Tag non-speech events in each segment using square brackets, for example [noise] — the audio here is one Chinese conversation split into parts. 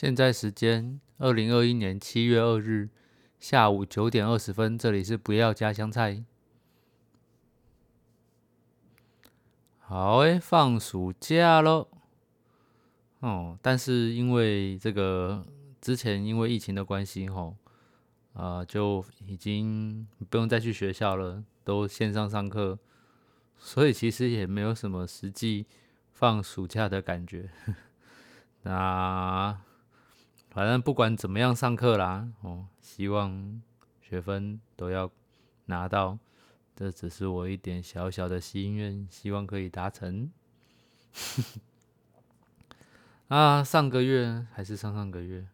现在时间二零二一年七月二日下午九点二十分，这里是不要加香菜。好诶，放暑假喽。哦，但是因为这个之前因为疫情的关系，吼，啊，就已经不用再去学校了，都线上上课，所以其实也没有什么实际放暑假的感觉。[laughs] 那反正不管怎么样上课啦，哦，希望学分都要拿到，这只是我一点小小的心愿，希望可以达成。[laughs] 啊，上个月还是上上个月，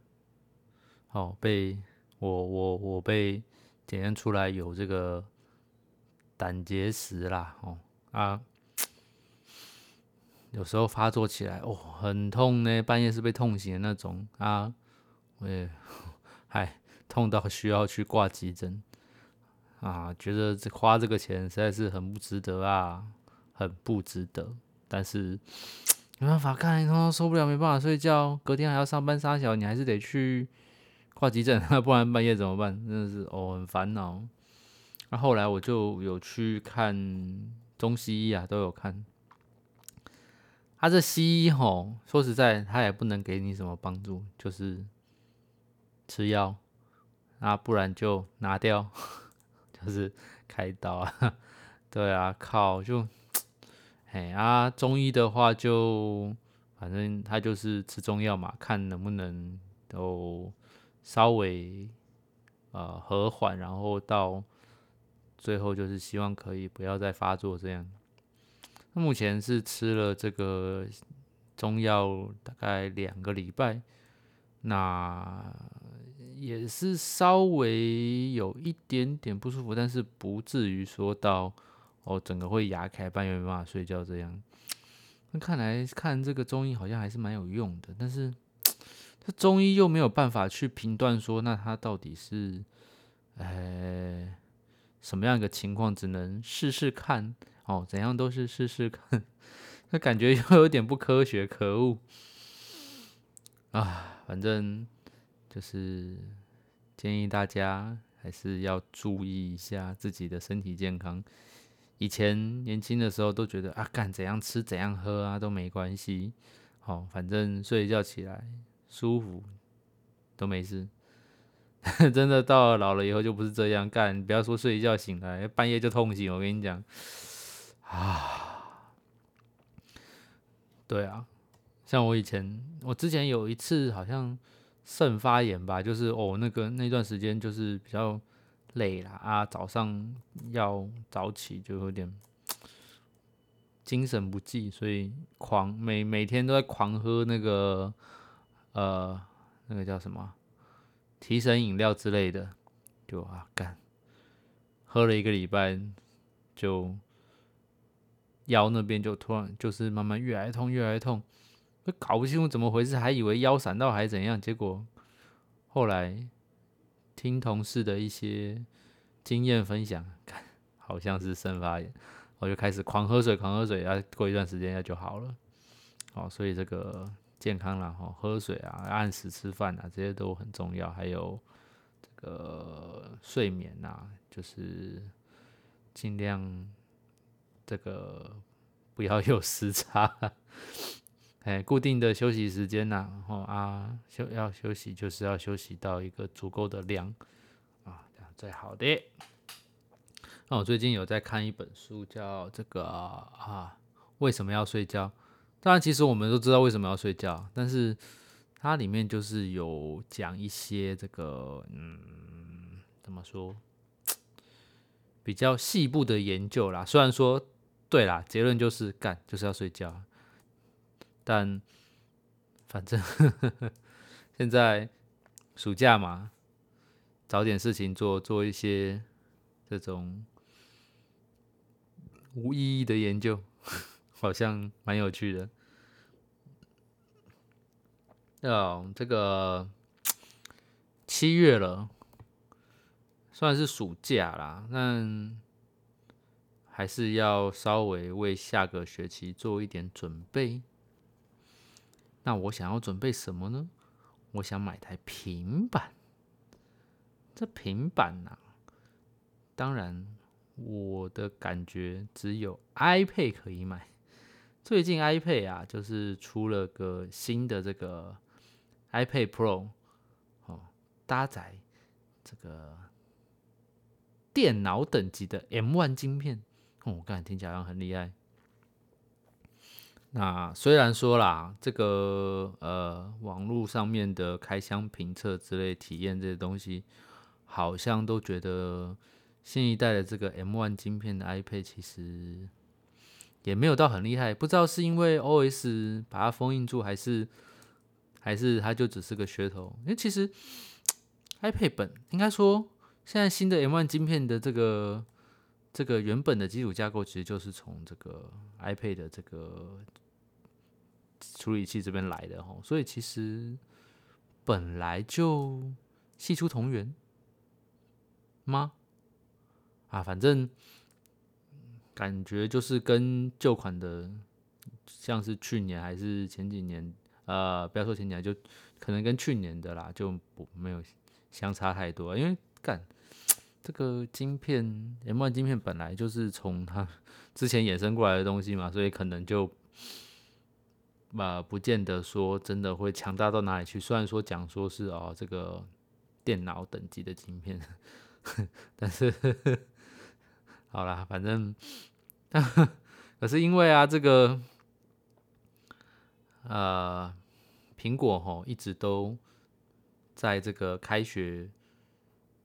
哦，被我我我被检验出来有这个胆结石啦，哦啊，有时候发作起来哦很痛呢，半夜是被痛醒的那种啊，我也嗨痛到需要去挂急诊啊，觉得这花这个钱实在是很不值得啊，很不值得，但是。没办法，看通常受不了，没办法睡觉，隔天还要上班杀小，你还是得去挂急诊，[laughs] 不然半夜怎么办？真的是哦，很烦恼。那后来我就有去看中西医啊，都有看。他这西医吼，说实在，他也不能给你什么帮助，就是吃药那，不然就拿掉，[laughs] 就是开刀啊。[laughs] 对啊，靠就。哎啊，中医的话就反正他就是吃中药嘛，看能不能都稍微呃和缓，然后到最后就是希望可以不要再发作这样。那目前是吃了这个中药大概两个礼拜，那也是稍微有一点点不舒服，但是不至于说到。哦，整个会牙开，半夜没办法睡觉这样。那看来看这个中医好像还是蛮有用的，但是 [tsk] 这中医又没有办法去评断说，那他到底是呃什么样一个情况，只能试试看。哦，怎样都是试试看，[laughs] 那感觉又有点不科学，可恶啊！反正就是建议大家还是要注意一下自己的身体健康。以前年轻的时候都觉得啊，干怎样吃怎样喝啊都没关系，好，反正睡一觉起来舒服都没事。[laughs] 真的到了老了以后就不是这样干，不要说睡一觉醒来半夜就痛醒，我跟你讲啊，对啊，像我以前，我之前有一次好像肾发炎吧，就是哦那个那段时间就是比较。累了啊，早上要早起，就有点精神不济，所以狂每每天都在狂喝那个呃那个叫什么提神饮料之类的，就啊干喝了一个礼拜，就腰那边就突然就是慢慢越来越痛越来越痛，搞不清楚怎么回事，还以为腰闪到还是怎样，结果后来。听同事的一些经验分享，看好像是肾发炎，我就开始狂喝水，狂喝水，啊，过一段时间就好了。哦，所以这个健康啦，哈，喝水啊，按时吃饭啊，这些都很重要。还有这个睡眠呐，就是尽量这个不要 [laughs] 有时差。哎，固定的休息时间呐，然后啊休要休息，就是要休息到一个足够的量啊，这样最好的。那我最近有在看一本书，叫这个啊为什么要睡觉？当然，其实我们都知道为什么要睡觉，但是它里面就是有讲一些这个嗯怎么说比较细部的研究啦。虽然说对啦，结论就是干就是要睡觉。但反正呵 [laughs] 呵现在暑假嘛，找点事情做，做一些这种无意义的研究，好像蛮有趣的。哦，这个七月了，算是暑假啦，但还是要稍微为下个学期做一点准备。那我想要准备什么呢？我想买台平板。这平板呐，当然我的感觉只有 iPad 可以买。最近 iPad 啊，就是出了个新的这个 iPad Pro，哦，搭载这个电脑等级的 M1 晶片，哦，我感觉听起来好像很厉害。那虽然说啦，这个呃网络上面的开箱评测之类体验这些东西。好像都觉得新一代的这个 M1 晶片的 iPad 其实也没有到很厉害，不知道是因为 OS 把它封印住，还是还是它就只是个噱头。因为其实 iPad 本应该说，现在新的 M1 晶片的这个这个原本的基础架构，其实就是从这个 iPad 的这个处理器这边来的哈，所以其实本来就系出同源。吗？啊，反正感觉就是跟旧款的，像是去年还是前几年，呃，不要说前几年，就可能跟去年的啦，就不没有相差太多。因为干这个晶片，M1 晶片本来就是从它之前衍生过来的东西嘛，所以可能就啊，不见得说真的会强大到哪里去。虽然说讲说是哦，这个电脑等级的晶片。[laughs] 但是，好啦，反正，[laughs] 可是因为啊，这个，呃，苹果吼一直都在这个开学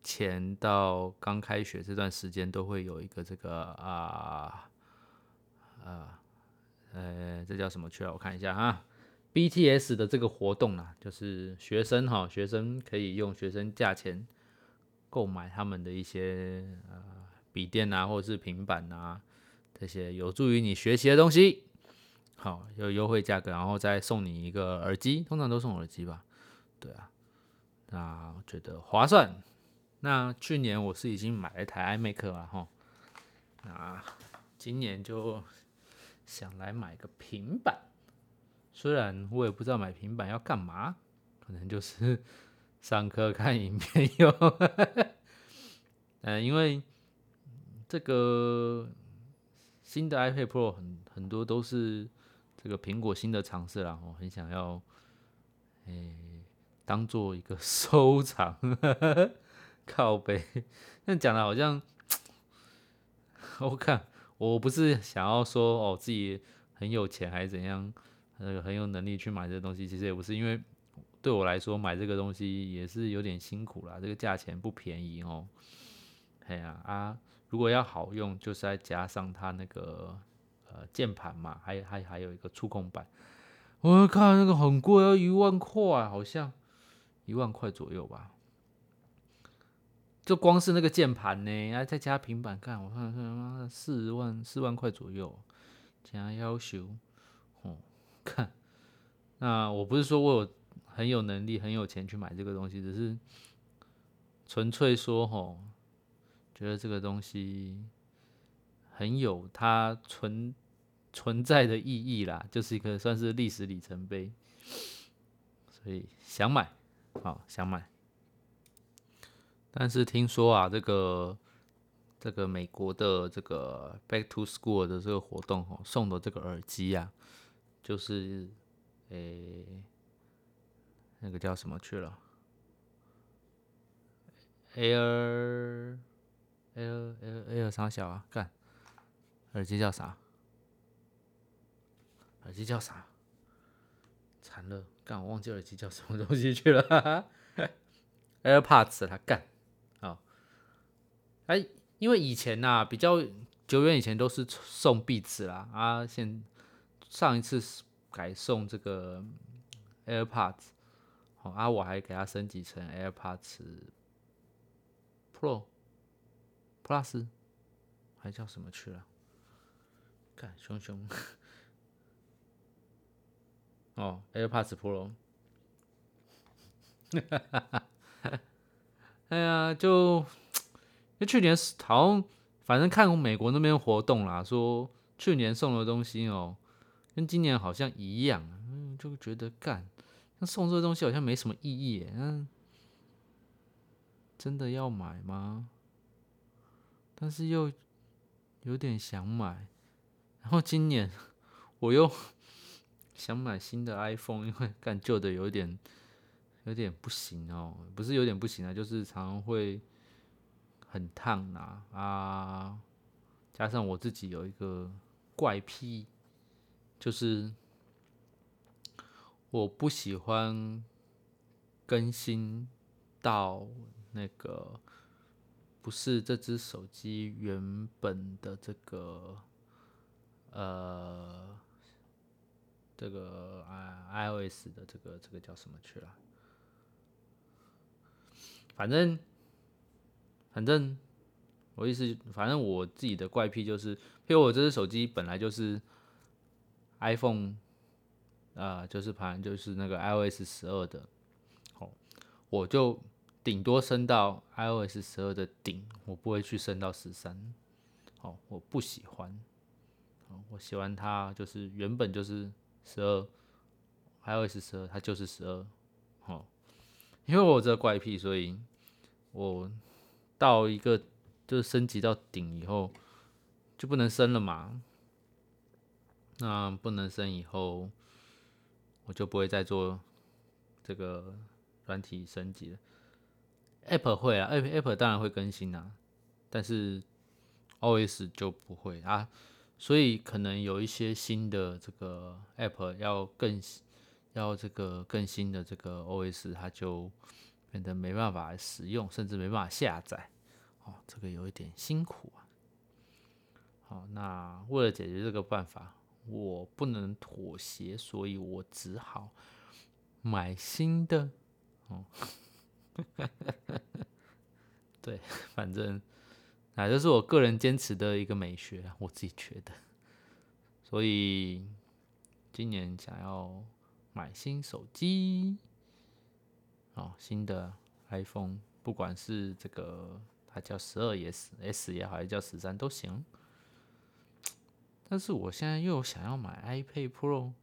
前到刚开学这段时间，都会有一个这个啊，啊，呃，呃这叫什么去了？我看一下啊，BTS 的这个活动啊，就是学生哈，学生可以用学生价钱。购买他们的一些呃笔电啊，或者是平板啊，这些有助于你学习的东西，好有优惠价格，然后再送你一个耳机，通常都送耳机吧？对啊，那我觉得划算。那去年我是已经买了一台 iMac 了哈，那今年就想来买个平板，虽然我也不知道买平板要干嘛，可能就是。上课看影片用，嗯，[laughs] 因为这个新的 iPad Pro 很很多都是这个苹果新的尝试啦，我很想要，诶，当做一个收藏，[laughs] 靠背，那讲的好像，[tsk] 我看我不是想要说哦自己很有钱还是怎样，那个很有能力去买这东西，其实也不是因为。对我来说，买这个东西也是有点辛苦啦，这个价钱不便宜哦。哎呀啊，如果要好用，就是再加上它那个呃键盘嘛，还还还有一个触控板。我看那个很贵，要一万块，好像一万块左右吧。就光是那个键盘呢，然后再加平板，看我看看妈的四万四万块左右，加要求哦。看，那我不是说我有。很有能力、很有钱去买这个东西，只是纯粹说吼，觉得这个东西很有它存存在的意义啦，就是一个算是历史里程碑，所以想买，好想买。但是听说啊，这个这个美国的这个 Back to School 的这个活动哦，送的这个耳机啊，就是诶。那个叫什么去了？Air Air Air Air 啥小啊？干，耳机叫啥？耳机叫啥？惨了，干，我忘记耳机叫什么东西去了。[laughs] AirPods，他干，哎，因为以前呐，比较久远以前都是送壁纸啦，啊，现上一次改送这个 AirPods。好啊，我还给它升级成 AirPods Pro Plus，还叫什么去了？看熊熊哦，AirPods Pro，哈哈哈哈哎呀，就就去年好像反正看美国那边活动啦，说去年送的东西哦，跟今年好像一样，就觉得干。那送这个东西好像没什么意义耶。嗯，真的要买吗？但是又有点想买。然后今年我又想买新的 iPhone，因为干旧的有点有点不行哦，不是有点不行啊，就是常常会很烫呐啊。加上我自己有一个怪癖，就是我不喜欢更新到那个不是这只手机原本的这个呃这个啊 iOS 的这个这个叫什么去了？反正反正我意思，反正我自己的怪癖就是，因为我这只手机本来就是 iPhone。啊，就是盘就是那个 iOS 十二的，哦，我就顶多升到 iOS 十二的顶，我不会去升到十三，哦，我不喜欢，哦，我喜欢它就是原本就是十二，iOS 十二它就是十二，哦，因为我这怪癖，所以我到一个就是升级到顶以后就不能升了嘛，那不能升以后。我就不会再做这个软体升级了。App 会啊，App App 当然会更新啊，但是 OS 就不会啊。所以可能有一些新的这个 App 要更要这个更新的这个 OS，它就变得没办法使用，甚至没办法下载。哦，这个有一点辛苦啊。好，那为了解决这个办法。我不能妥协，所以我只好买新的。哦，[laughs] 对，反正那这是我个人坚持的一个美学，我自己觉得。所以今年想要买新手机，哦，新的 iPhone，不管是这个它叫十二 S S 也好，还是叫十三都行。但是我现在又想要买 iPad Pro，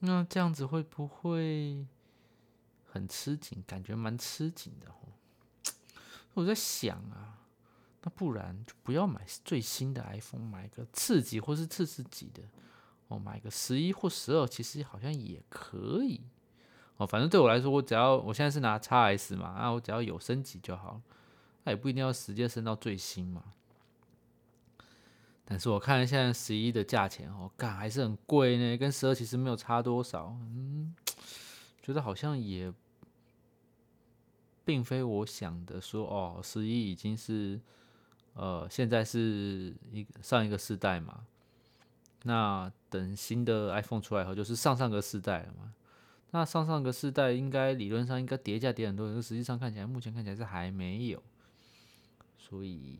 那这样子会不会很吃紧？感觉蛮吃紧的哦。我在想啊，那不然就不要买最新的 iPhone，买个次级或是次次级的哦，买个十一或十二，其实好像也可以哦。反正对我来说，我只要我现在是拿 x S 嘛，那我只要有升级就好了，那也不一定要直接升到最新嘛。但是我看现在十一的价钱哦，干还是很贵呢，跟十二其实没有差多少。嗯，觉得好像也并非我想的说哦，十一已经是呃现在是一上一个世代嘛，那等新的 iPhone 出来后就是上上个世代了嘛。那上上个世代应该理论上应该叠价叠很多，可实际上看起来目前看起来是还没有，所以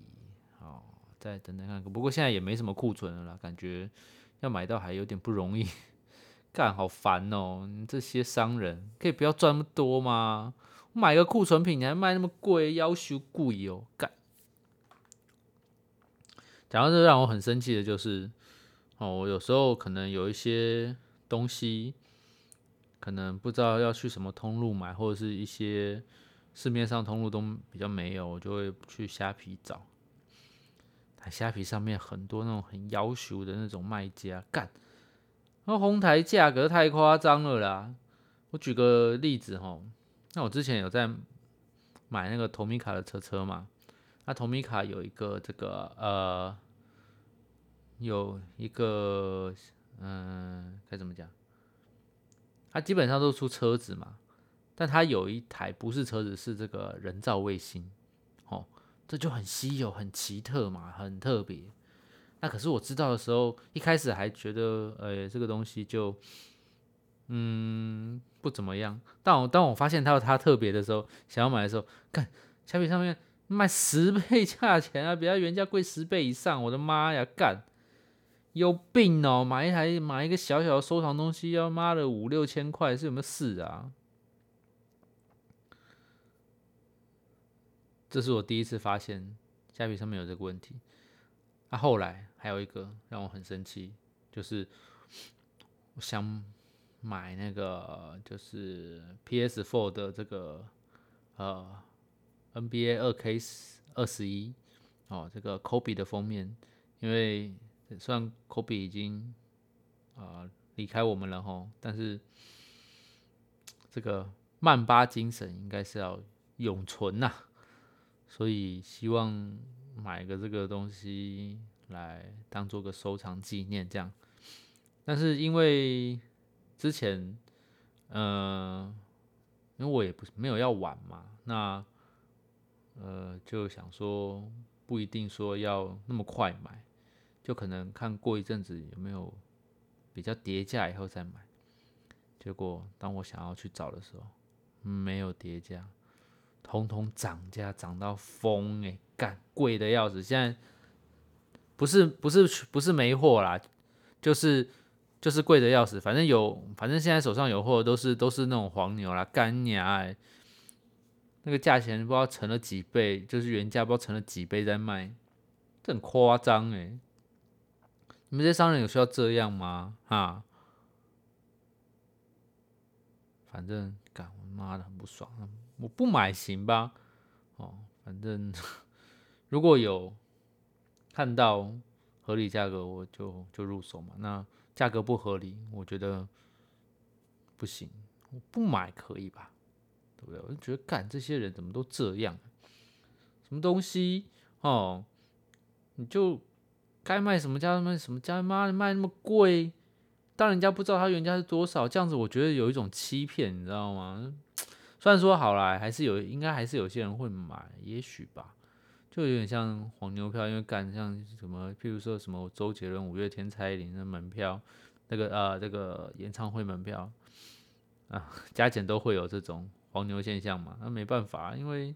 哦。再等等看，不过现在也没什么库存了啦，感觉要买到还有点不容易，[laughs] 干好烦哦！你这些商人可以不要赚那么多吗？我买个库存品你还卖那么贵，要求贵哦，干！讲到这让我很生气的就是，哦，我有时候可能有一些东西，可能不知道要去什么通路买，或者是一些市面上通路都比较没有，我就会去虾皮找。虾皮上面很多那种很要求的那种卖家，干，那红台价格太夸张了啦！我举个例子哈，那我之前有在买那个投米卡的车车嘛，那投米卡有一个这个呃，有一个嗯，该怎么讲？它基本上都出车子嘛，但它有一台不是车子，是这个人造卫星。哦这就很稀有、很奇特嘛，很特别。那可是我知道的时候，一开始还觉得，呃，这个东西就，嗯，不怎么样。但我当我发现它它特别的时候，想要买的时候，看小米上面卖十倍价钱啊，比它原价贵十倍以上。我的妈呀，干，有病哦！买一台买一个小小的收藏东西，要妈的五六千块，是有没有事啊？这是我第一次发现虾皮上面有这个问题。那后来还有一个让我很生气，就是我想买那个就是 PS4 的这个呃 NBA 二 K 二十一哦，这个 Kobe 的封面，因为虽然 Kobe 已经啊离开我们了吼，但是这个曼巴精神应该是要永存呐，所以希望买个这个东西来当做个收藏纪念这样，但是因为之前，呃，因为我也不是没有要玩嘛，那，呃，就想说不一定说要那么快买，就可能看过一阵子有没有比较叠价以后再买。结果当我想要去找的时候，没有叠价，通通涨价，涨到疯哎，干贵的要死。现在不是不是不是没货啦，就是。就是贵的要死，反正有，反正现在手上有货都是都是那种黄牛啦，干娘哎，那个价钱不知道乘了几倍，就是原价不知道乘了几倍在卖，这很夸张哎！你们这些商人有需要这样吗？哈，反正干我妈的很不爽，我不买行吧？哦，反正如果有看到合理价格，我就就入手嘛。那价格不合理，我觉得不行，我不买可以吧？对不对？我就觉得，干这些人怎么都这样？什么东西哦？你就该卖什么价卖什么价，妈的卖那么贵，当人家不知道它原价是多少，这样子我觉得有一种欺骗，你知道吗？虽然说好了，还是有，应该还是有些人会买，也许吧。就有点像黄牛票，因为干像什么，譬如说什么周杰伦、五月天、蔡依林的门票，那个呃，这个演唱会门票啊，加减都会有这种黄牛现象嘛。那没办法，因为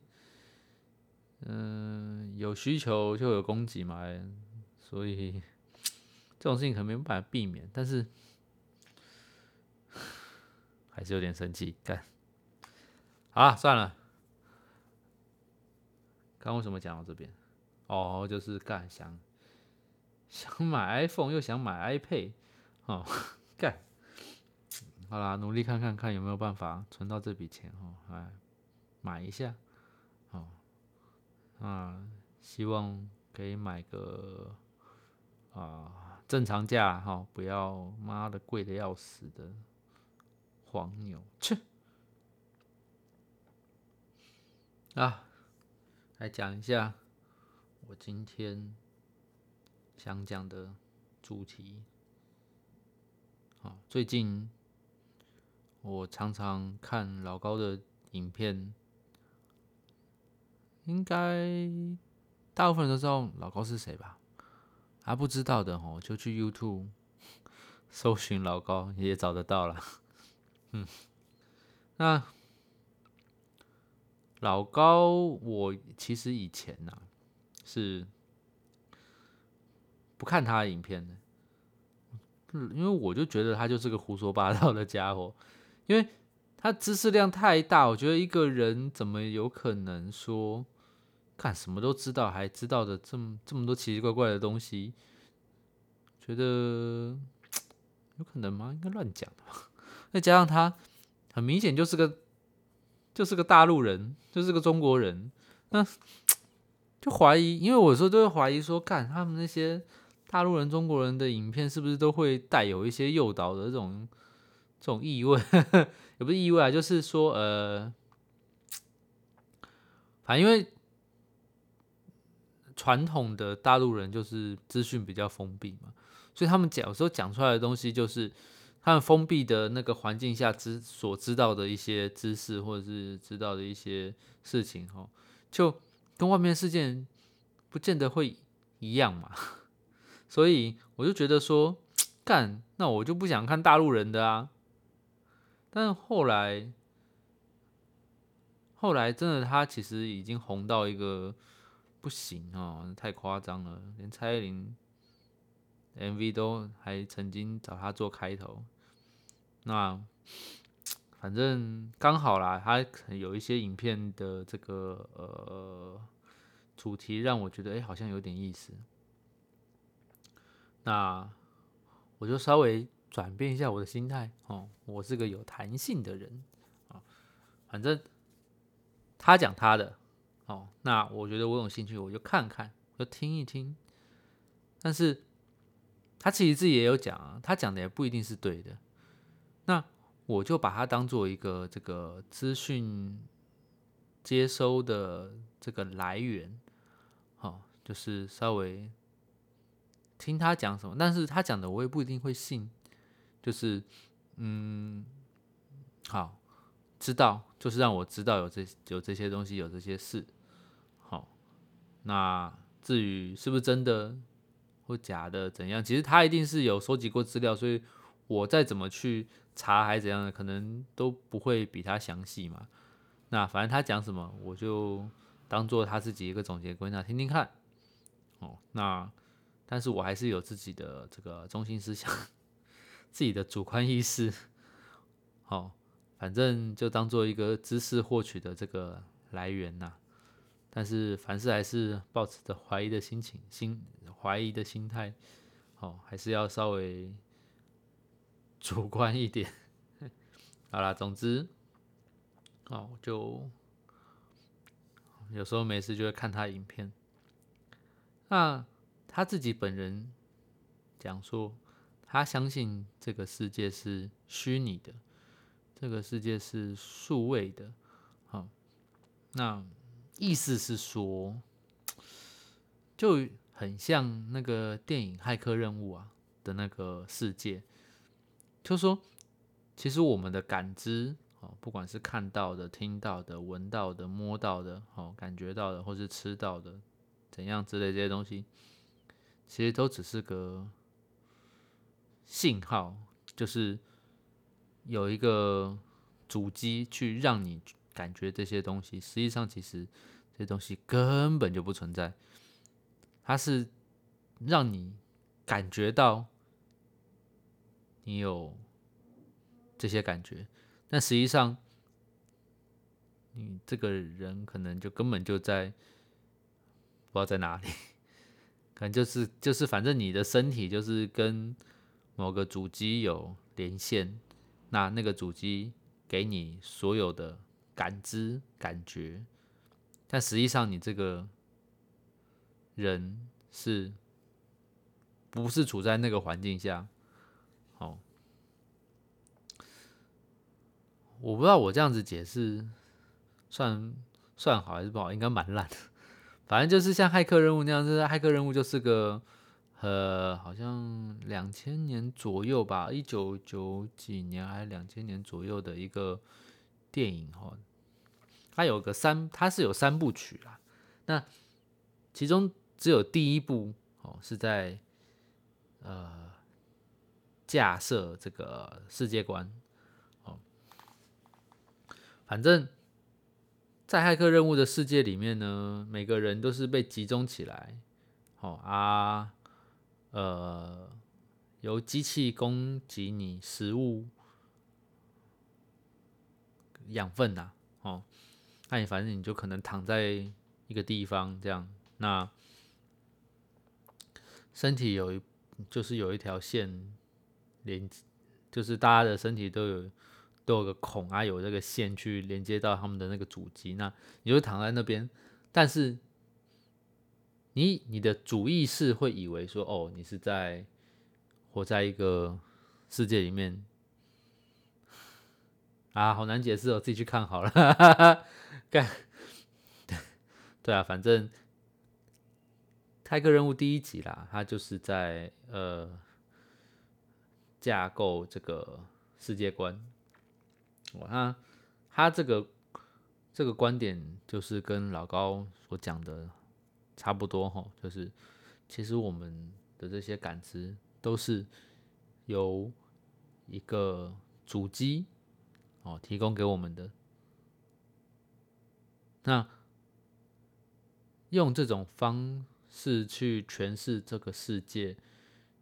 嗯，有需求就有供给嘛，所以这种事情可能没办法避免。但是还是有点生气，干，好了，算了。刚为什么讲到这边？哦，就是干想想买 iPhone 又想买 iPad，哦，干，好啦，努力看看看有没有办法存到这笔钱哦，哎，买一下，哦，啊，希望可以买个啊正常价哈，不要妈的贵的要死的黄牛，切，啊。来讲一下我今天想讲的主题。好，最近我常常看老高的影片，应该大部分人都知道老高是谁吧？还不知道的哦，就去 YouTube [laughs] 搜寻老高，也找得到了。嗯，那。老高，我其实以前呐是不看他的影片的，因为我就觉得他就是个胡说八道的家伙，因为他知识量太大，我觉得一个人怎么有可能说干什么都知道，还知道的这么这么多奇奇怪怪的东西？觉得有可能吗？应该乱讲的吧。再加上他很明显就是个。就是个大陆人，就是个中国人，那就怀疑，因为我说都会怀疑说，看他们那些大陆人、中国人的影片，是不是都会带有一些诱导的这种这种意味？[laughs] 也不是意味啊，就是说，呃，反正因为传统的大陆人就是资讯比较封闭嘛，所以他们讲有时候讲出来的东西就是。他们封闭的那个环境下知所知道的一些知识，或者是知道的一些事情，哈，就跟外面世界不见得会一样嘛。[laughs] 所以我就觉得说，干，那我就不想看大陆人的啊。但是后来，后来真的他其实已经红到一个不行哦，太夸张了，连蔡依林 MV 都还曾经找他做开头。那反正刚好啦，他有一些影片的这个呃主题让我觉得哎好像有点意思，那我就稍微转变一下我的心态哦，我是个有弹性的人啊，反正他讲他的哦，那我觉得我有兴趣，我就看看，就听一听。但是他其实自己也有讲啊，他讲的也不一定是对的，那我就把它当做一个这个资讯接收的这个来源，好，就是稍微。听他讲什么，但是他讲的我也不一定会信，就是，嗯，好，知道，就是让我知道有这有这些东西，有这些事，好，那至于是不是真的或假的怎样，其实他一定是有收集过资料，所以我再怎么去查还是怎样的，可能都不会比他详细嘛。那反正他讲什么，我就当做他自己一个总结归纳，听听看，哦，那。但是我还是有自己的这个中心思想，[laughs] 自己的主观意识，好，反正就当做一个知识获取的这个来源呐。但是凡事还是保持着怀疑的心情，心怀疑的心态，哦，还是要稍微 [laughs] 主观一点。[laughs] 好啦，总之，哦，就有时候没事就会看他影片，那。他自己本人讲说，他相信这个世界是虚拟的，这个世界是数位的。好，那意思是说，就很像那个电影《骇客任务》啊的那个世界，就说，其实我们的感知，哦，不管是看到的、听到的、闻到的、摸到的、哦，感觉到的，或是吃到的，怎样之类这些东西。其实都只是个信号，就是有一个主机去让你感觉这些东西。实际上，其实这些东西根本就不存在。它是让你感觉到你有这些感觉，但实际上，你这个人可能就根本就在不知道在哪里。[laughs] 可能就是就是，反正你的身体就是跟某个主机有连线，那那个主机给你所有的感知感觉，但实际上你这个人是不是处在那个环境下？好，我不知道我这样子解释算算好还是不好，应该蛮烂的。反正就是像骇客任务那样，就是骇客任务就是个，呃，好像两千年左右吧，一九九几年还是两千年左右的一个电影哈。它有个三，它是有三部曲啦。那其中只有第一部哦是在呃架设这个世界观哦，反正。在骇客任务的世界里面呢，每个人都是被集中起来，好啊，呃，由机器供给你食物、养分呐，哦，那你反正你就可能躺在一个地方这样，那身体有一就是有一条线连，就是大家的身体都有。都有个孔啊，有这个线去连接到他们的那个主机，那你就躺在那边，但是你你的主意识会以为说，哦，你是在活在一个世界里面啊，好难解释哦，自己去看好了。[laughs] 干，[laughs] 对啊，反正泰克任务第一集啦，它就是在呃架构这个世界观。我他他这个这个观点就是跟老高所讲的差不多哈，就是其实我们的这些感知都是由一个主机哦提供给我们的。那用这种方式去诠释这个世界，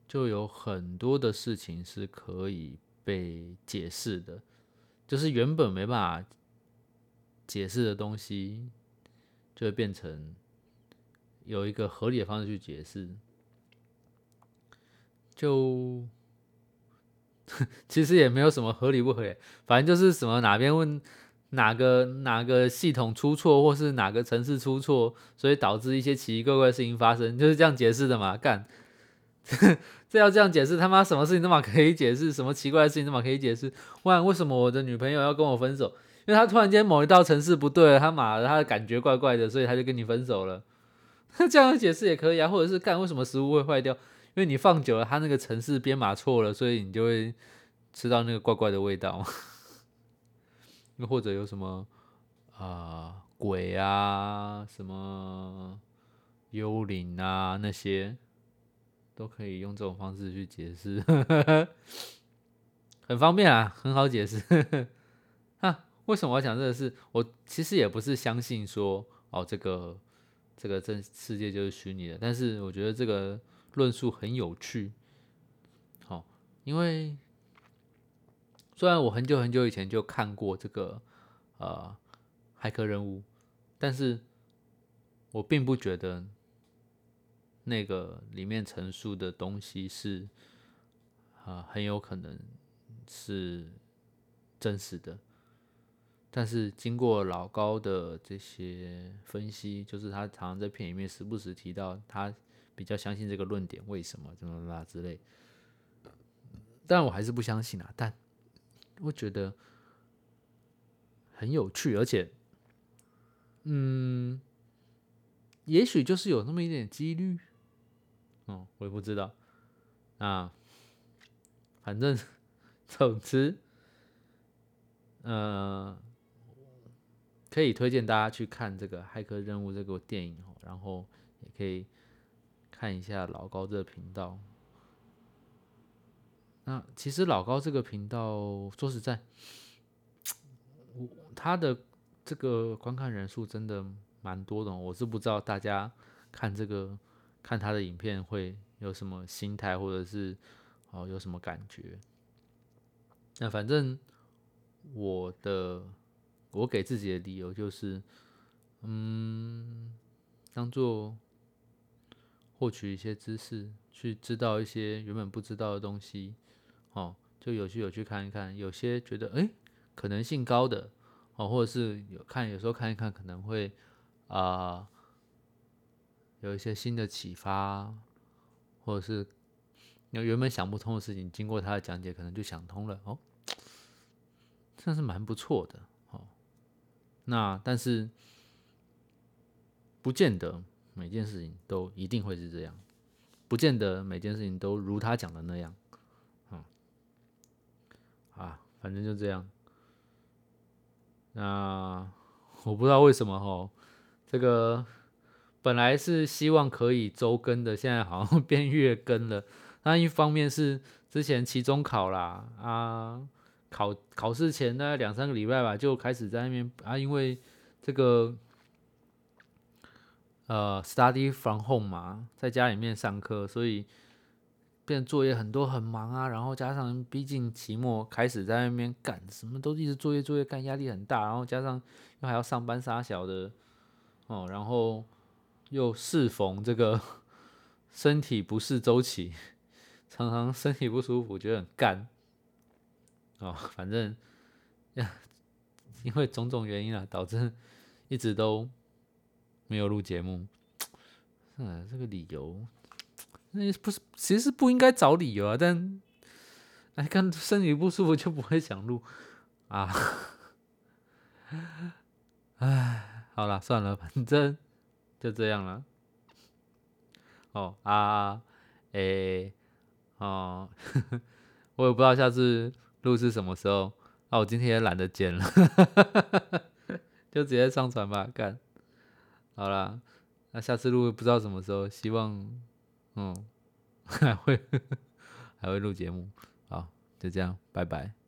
就有很多的事情是可以被解释的。就是原本没办法解释的东西，就会变成有一个合理的方式去解释。就 [laughs] 其实也没有什么合理不合理，反正就是什么哪边问哪个哪个系统出错，或是哪个城市出错，所以导致一些奇奇怪怪的事情发生，就是这样解释的嘛。干，[laughs] 这要这样解释，他妈什么事情都嘛可以解释，什么奇怪的事情都嘛可以解释。问为什么我的女朋友要跟我分手？因为她突然间某一道程式不对了，他妈的，她的感觉怪怪的，所以她就跟你分手了。[laughs] 这样解释也可以啊，或者是干为什么食物会坏掉？因为你放久了，它那个城市编码错了，所以你就会吃到那个怪怪的味道。[laughs] 又或者有什么啊鬼啊，什么幽灵啊那些，都可以用这种方式去解释，[laughs] 很方便啊，很好解释。啊，为什么我要讲这个事？我其实也不是相信说哦这个。这个真世界就是虚拟的，但是我觉得这个论述很有趣，好，因为虽然我很久很久以前就看过这个呃骇客任务，但是我并不觉得那个里面陈述的东西是啊很有可能是真实的。但是经过老高的这些分析，就是他常常在片里面时不时提到他比较相信这个论点，为什么怎么啦之类。但我还是不相信啊。但我觉得很有趣，而且，嗯，也许就是有那么一点几率。嗯，我也不知道。啊，反正 [laughs] 总之，呃。可以推荐大家去看这个《骇客任务》这个电影哦然后也可以看一下老高这个频道。那其实老高这个频道说实在，我他的这个观看人数真的蛮多的，我是不知道大家看这个看他的影片会有什么心态，或者是哦有什么感觉。那反正我的。我给自己的理由就是，嗯，当做获取一些知识，去知道一些原本不知道的东西，哦，就有去有去看一看。有些觉得哎可能性高的，哦，或者是有看有时候看一看可能会啊有一些新的启发，或者是有原本想不通的事情，经过他的讲解可能就想通了哦，算是蛮不错的。那但是，不见得每件事情都一定会是这样，不见得每件事情都如他讲的那样，嗯，啊，反正就这样。那我不知道为什么哈，这个本来是希望可以周更的，现在好像 [laughs] 变月更了。那一方面是之前期中考啦，啊。考考试前大概两三个礼拜吧，就开始在那边啊，因为这个呃，study from home 嘛，在家里面上课，所以变作业很多，很忙啊。然后加上逼近期末，开始在那边干，什么都一直作业作业干，压力很大。然后加上又还要上班杀小的哦，然后又适逢这个 [laughs] 身体不适周期，常常身体不舒服，觉得很干。哦，反正呀，因为种种原因啊，导致一直都没有录节目。嗯，这个理由那不是，其实不应该找理由啊。但哎，看身体不舒服就不会想录啊。哎，好了，算了，反正就这样了。哦啊，哎，哦呵呵，[laughs] 我也不知道下次。录是什么时候？啊，我今天也懒得剪了，[laughs] 就直接上传吧。干，好啦，那下次录不知道什么时候，希望，嗯，[laughs] 还会 [laughs] 还会录节目。好，就这样，拜拜。